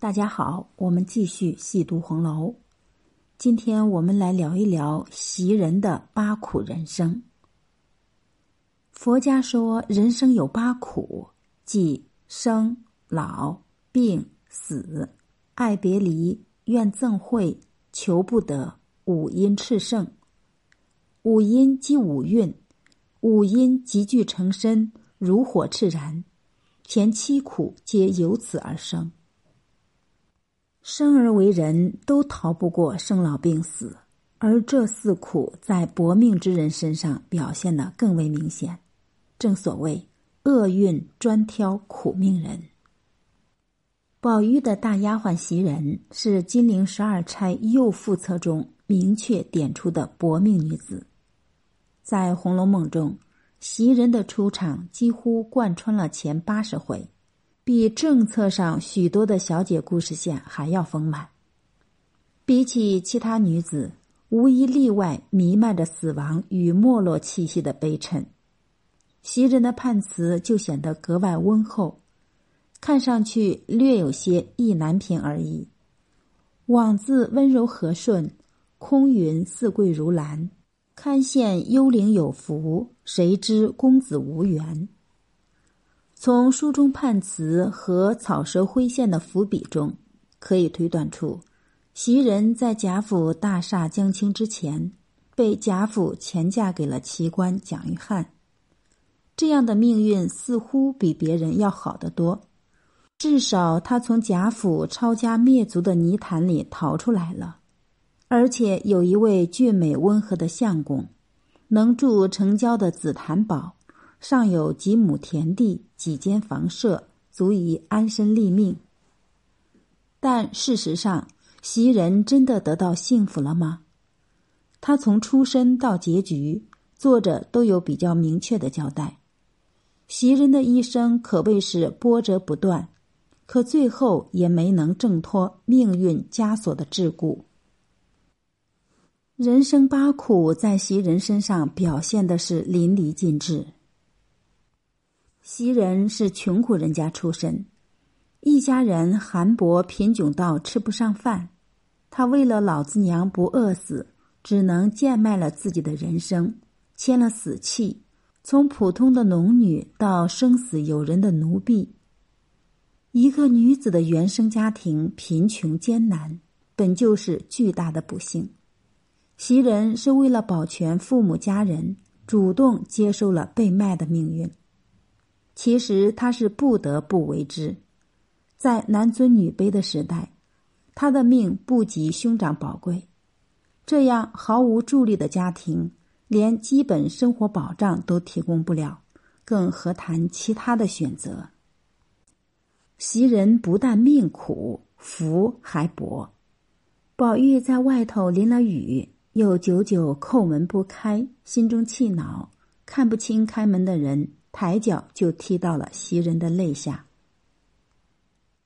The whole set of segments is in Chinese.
大家好，我们继续细读红楼。今天我们来聊一聊袭人的八苦人生。佛家说，人生有八苦，即生、老、病、死、爱别离、怨憎会、求不得、五阴炽盛。五阴即五蕴，五阴集聚成身，如火炽燃，前七苦皆由此而生。生而为人，都逃不过生老病死，而这四苦在薄命之人身上表现的更为明显。正所谓厄运专挑苦命人。宝玉的大丫鬟袭人是金陵十二钗右副册中明确点出的薄命女子，在《红楼梦》中，袭人的出场几乎贯穿了前八十回。比政策上许多的小姐故事线还要丰满。比起其他女子，无一例外弥漫着死亡与没落气息的悲沉。袭人的判词就显得格外温厚，看上去略有些意难平而已。枉自温柔和顺，空云似桂如兰，堪羡幽灵有福，谁知公子无缘。从书中判词和草蛇灰线的伏笔中，可以推断出，袭人在贾府大厦将倾之前，被贾府前嫁给了奇官蒋玉菡。这样的命运似乎比别人要好得多，至少他从贾府抄家灭族的泥潭里逃出来了，而且有一位俊美温和的相公，能住城郊的紫檀堡。尚有几亩田地、几间房舍，足以安身立命。但事实上，袭人真的得到幸福了吗？他从出生到结局，作者都有比较明确的交代。袭人的一生可谓是波折不断，可最后也没能挣脱命运枷锁的桎梏。人生八苦在袭人身上表现的是淋漓尽致。袭人是穷苦人家出身，一家人寒薄贫窘到吃不上饭，他为了老子娘不饿死，只能贱卖了自己的人生，签了死契，从普通的农女到生死有人的奴婢。一个女子的原生家庭贫穷艰难，本就是巨大的不幸。袭人是为了保全父母家人，主动接受了被卖的命运。其实他是不得不为之，在男尊女卑的时代，他的命不及兄长宝贵。这样毫无助力的家庭，连基本生活保障都提供不了，更何谈其他的选择？袭人不但命苦，福还薄。宝玉在外头淋了雨，又久久叩门不开，心中气恼，看不清开门的人。抬脚就踢到了袭人的肋下。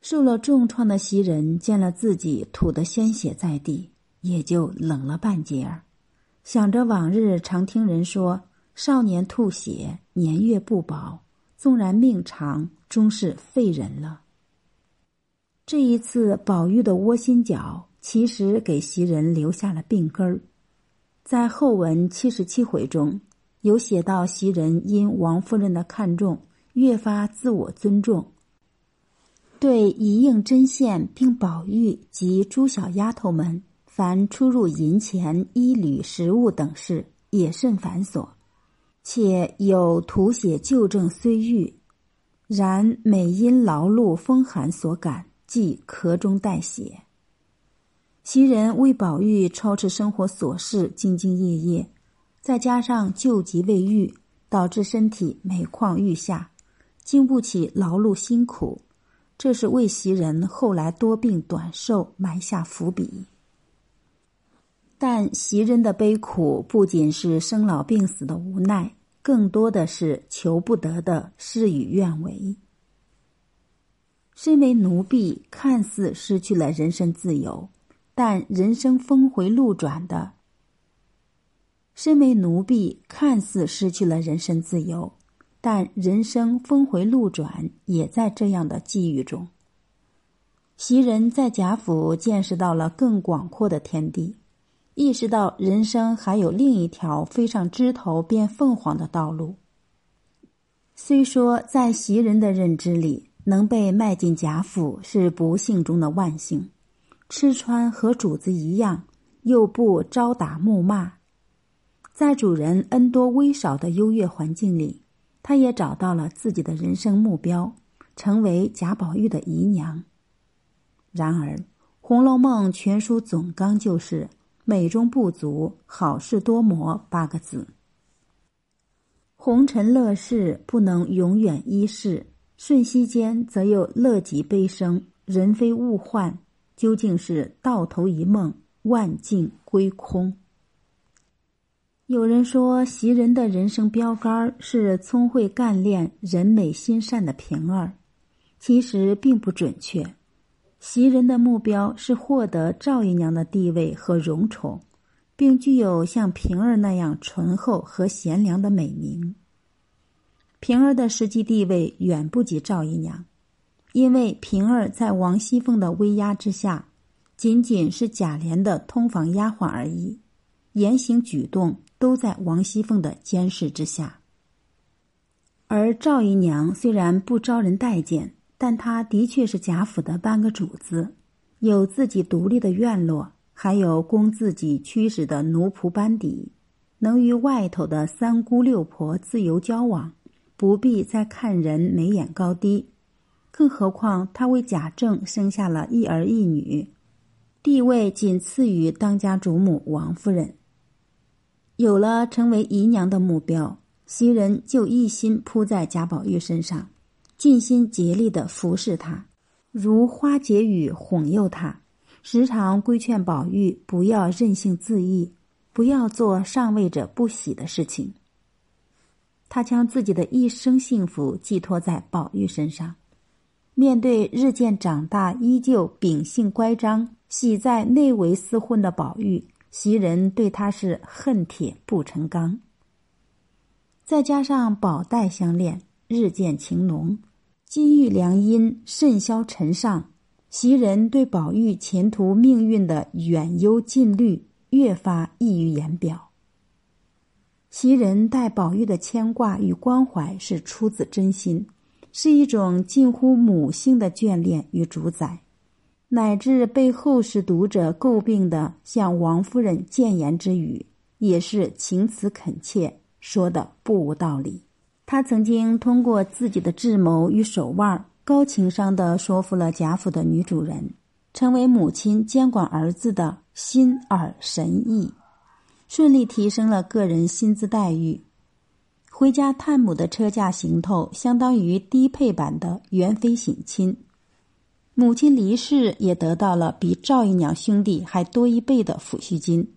受了重创的袭人见了自己吐的鲜血在地，也就冷了半截儿。想着往日常听人说，少年吐血，年月不保，纵然命长，终是废人了。这一次宝玉的窝心脚，其实给袭人留下了病根儿。在后文七十七回中。有写到袭人因王夫人的看重，越发自我尊重，对一应针线并宝玉及诸小丫头们，凡出入银钱、衣履、食物等事，也甚繁琐，且有涂写旧症虽愈，然每因劳碌风寒所感，即咳中带血。袭人为宝玉操持生活琐事，兢兢业业。再加上旧疾未愈，导致身体每况愈下，经不起劳碌辛苦，这是为袭人后来多病短寿埋下伏笔。但袭人的悲苦不仅是生老病死的无奈，更多的是求不得的事与愿违。身为奴婢，看似失去了人身自由，但人生峰回路转的。身为奴婢，看似失去了人身自由，但人生峰回路转，也在这样的际遇中。袭人在贾府见识到了更广阔的天地，意识到人生还有另一条飞上枝头变凤凰的道路。虽说在袭人的认知里，能被卖进贾府是不幸中的万幸，吃穿和主子一样，又不招打暮骂，在主人恩多威少的优越环境里，他也找到了自己的人生目标，成为贾宝玉的姨娘。然而，《红楼梦》全书总纲就是“美中不足，好事多磨”八个字。红尘乐事不能永远一世，瞬息间则又乐极悲生，人非物换，究竟是到头一梦，万境归空。有人说，袭人的人生标杆是聪慧干练、人美心善的平儿，其实并不准确。袭人的目标是获得赵姨娘的地位和荣宠，并具有像平儿那样醇厚和贤良的美名。平儿的实际地位远不及赵姨娘，因为平儿在王熙凤的威压之下，仅仅是贾琏的通房丫鬟而已，言行举动都在王熙凤的监视之下。而赵姨娘虽然不招人待见。但她的确是贾府的半个主子，有自己独立的院落，还有供自己驱使的奴仆班底，能与外头的三姑六婆自由交往，不必再看人眉眼高低。更何况她为贾政生下了一儿一女，地位仅次于当家主母王夫人。有了成为姨娘的目标，袭人就一心扑在贾宝玉身上。尽心竭力的服侍他，如花解语哄诱他，时常规劝宝玉不要任性恣意，不要做上位者不喜的事情。他将自己的一生幸福寄托在宝玉身上，面对日渐长大、依旧秉性乖张、喜在内围厮混的宝玉，袭人对他是恨铁不成钢。再加上宝黛相恋，日渐情浓。金玉良姻甚嚣尘上，袭人对宝玉前途命运的远忧近虑越发溢于言表。袭人待宝玉的牵挂与关怀是出自真心，是一种近乎母性的眷恋与主宰，乃至被后世读者诟病的向王夫人谏言之语，也是情辞恳切，说的不无道理。他曾经通过自己的智谋与手腕，高情商的说服了贾府的女主人，成为母亲监管儿子的心耳神意，顺利提升了个人薪资待遇。回家探母的车驾行头，相当于低配版的元妃省亲。母亲离世，也得到了比赵姨娘兄弟还多一倍的抚恤金。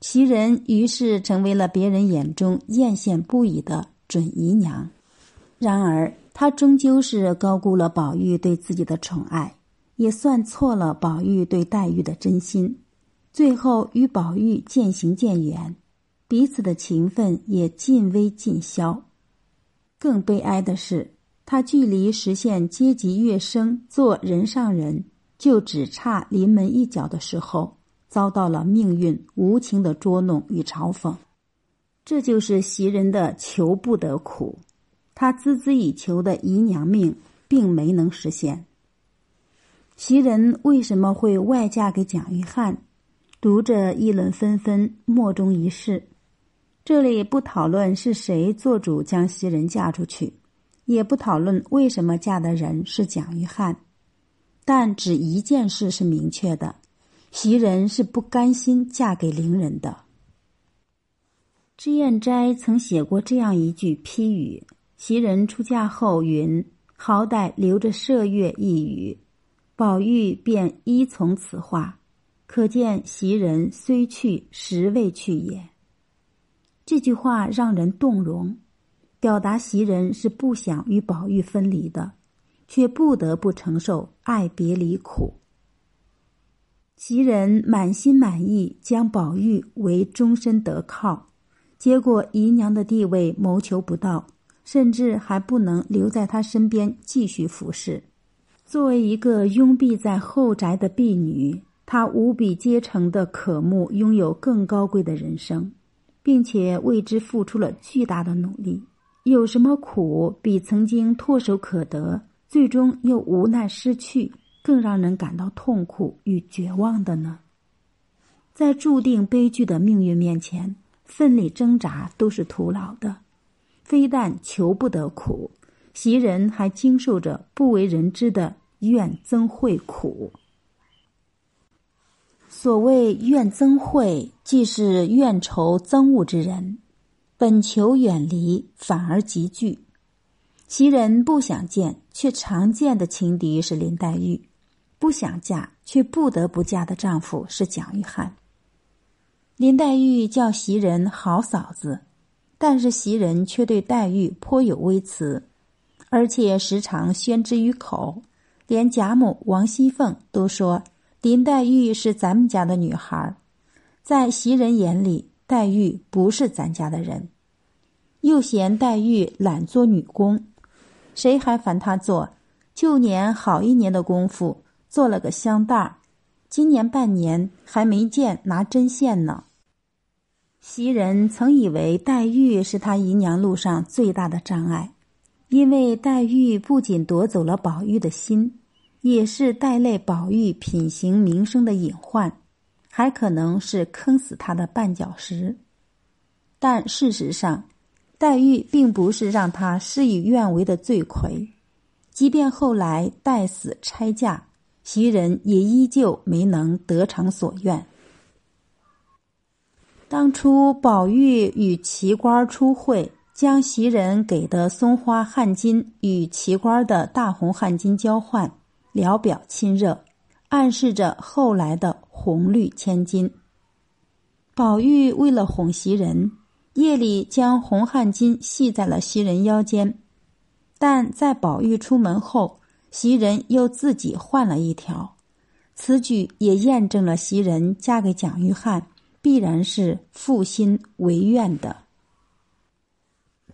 袭人于是成为了别人眼中艳羡不已的。准姨娘，然而她终究是高估了宝玉对自己的宠爱，也算错了宝玉对黛玉的真心，最后与宝玉渐行渐远，彼此的情分也尽微尽消。更悲哀的是，他距离实现阶级跃升、做人上人，就只差临门一脚的时候，遭到了命运无情的捉弄与嘲讽。这就是袭人的求不得苦，他孜孜以求的姨娘命并没能实现。袭人为什么会外嫁给蒋玉菡？读者议论纷纷，莫衷一是。这里不讨论是谁做主将袭人嫁出去，也不讨论为什么嫁的人是蒋玉菡，但只一件事是明确的：袭人是不甘心嫁给伶人的。脂砚斋曾写过这样一句批语：袭人出嫁后云：“好歹留着麝月一语。”宝玉便依从此话，可见袭人虽去，实未去也。这句话让人动容，表达袭人是不想与宝玉分离的，却不得不承受爱别离苦。袭人满心满意将宝玉为终身得靠。结果姨娘的地位谋求不到，甚至还不能留在他身边继续服侍，作为一个拥蔽在后宅的婢女，她无比阶层的渴慕拥有更高贵的人生，并且为之付出了巨大的努力。有什么苦比曾经唾手可得，最终又无奈失去，更让人感到痛苦与绝望的呢？在注定悲剧的命运面前，奋力挣扎都是徒劳的。非但求不得苦，袭人还经受着不为人知的。怨憎会苦。所谓怨憎会，即是怨仇憎恶之人，本求远离，反而集聚。袭人不想见却常见的情敌是林黛玉，不想嫁却不得不嫁的丈夫是蒋玉菡。林黛玉叫袭人好嫂子，但是袭人却对黛玉颇有微词，而且时常宣之于口。连贾母王熙凤都说林黛玉是咱们家的女孩，在袭人眼里，黛玉不是咱家的人，又嫌黛玉懒做女工，谁还烦她做？旧年好一年的功夫做了个香袋儿，今年半年还没见拿针线呢。袭人曾以为黛玉是她姨娘路上最大的障碍，因为黛玉不仅夺走了宝玉的心。也是带累宝玉品行名声的隐患，还可能是坑死他的绊脚石。但事实上，黛玉并不是让他事与愿违的罪魁。即便后来黛死拆嫁，袭人也依旧没能得偿所愿。当初宝玉与奇官出会，将袭人给的松花汗巾与奇官的大红汗巾交换。聊表亲热，暗示着后来的红绿千金。宝玉为了哄袭人，夜里将红汗巾系在了袭人腰间，但在宝玉出门后，袭人又自己换了一条。此举也验证了袭人嫁给蒋玉菡必然是负心为怨的。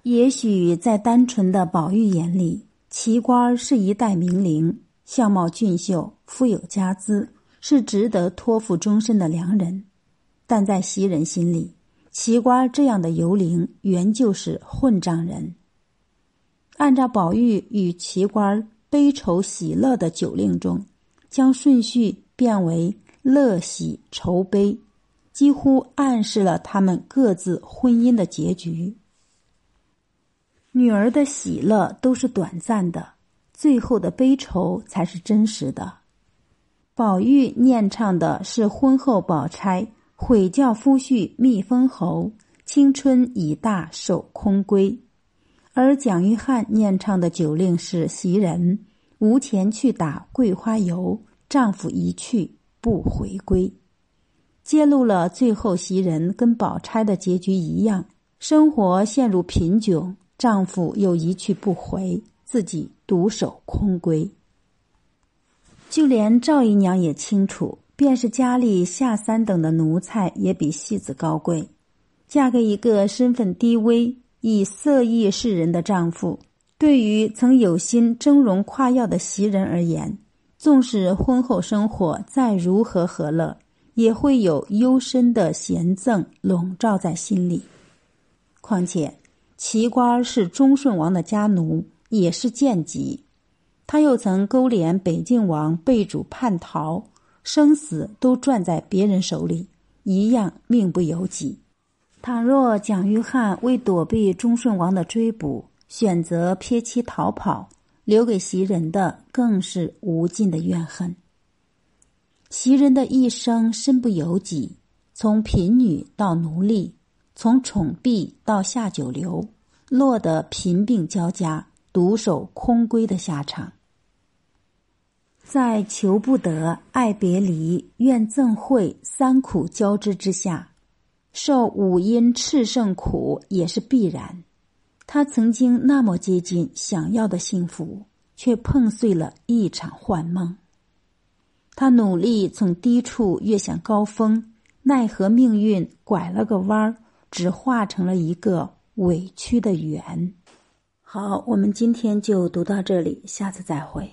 也许在单纯的宝玉眼里，奇官是一代名伶。相貌俊秀，富有家资，是值得托付终身的良人。但在袭人心里，奇官这样的游灵，原就是混账人。按照宝玉与奇官悲愁喜乐的酒令中，将顺序变为乐喜愁悲，几乎暗示了他们各自婚姻的结局。女儿的喜乐都是短暂的。最后的悲愁才是真实的。宝玉念唱的是婚后宝钗悔教夫婿觅封侯，青春已大守空闺；而蒋玉菡念唱的酒令是袭人无钱去打桂花油，丈夫一去不回归，揭露了最后袭人跟宝钗的结局一样，生活陷入贫窘，丈夫又一去不回。自己独守空闺，就连赵姨娘也清楚，便是家里下三等的奴才，也比戏子高贵。嫁给一个身份低微、以色艺示人的丈夫，对于曾有心峥嵘夸耀的袭人而言，纵使婚后生活再如何和乐，也会有幽深的嫌憎笼罩在心里。况且，齐官是忠顺王的家奴。也是贱籍，他又曾勾连北静王被主叛逃，生死都攥在别人手里，一样命不由己。倘若蒋玉菡为躲避忠顺王的追捕，选择撇妻逃跑，留给袭人的更是无尽的怨恨。袭人的一生身不由己，从贫女到奴隶，从宠婢到下九流，落得贫病交加。独守空闺的下场，在求不得、爱别离、怨憎会三苦交织之下，受五阴炽盛苦也是必然。他曾经那么接近想要的幸福，却碰碎了一场幻梦。他努力从低处跃向高峰，奈何命运拐了个弯儿，只化成了一个委屈的圆。好，我们今天就读到这里，下次再会。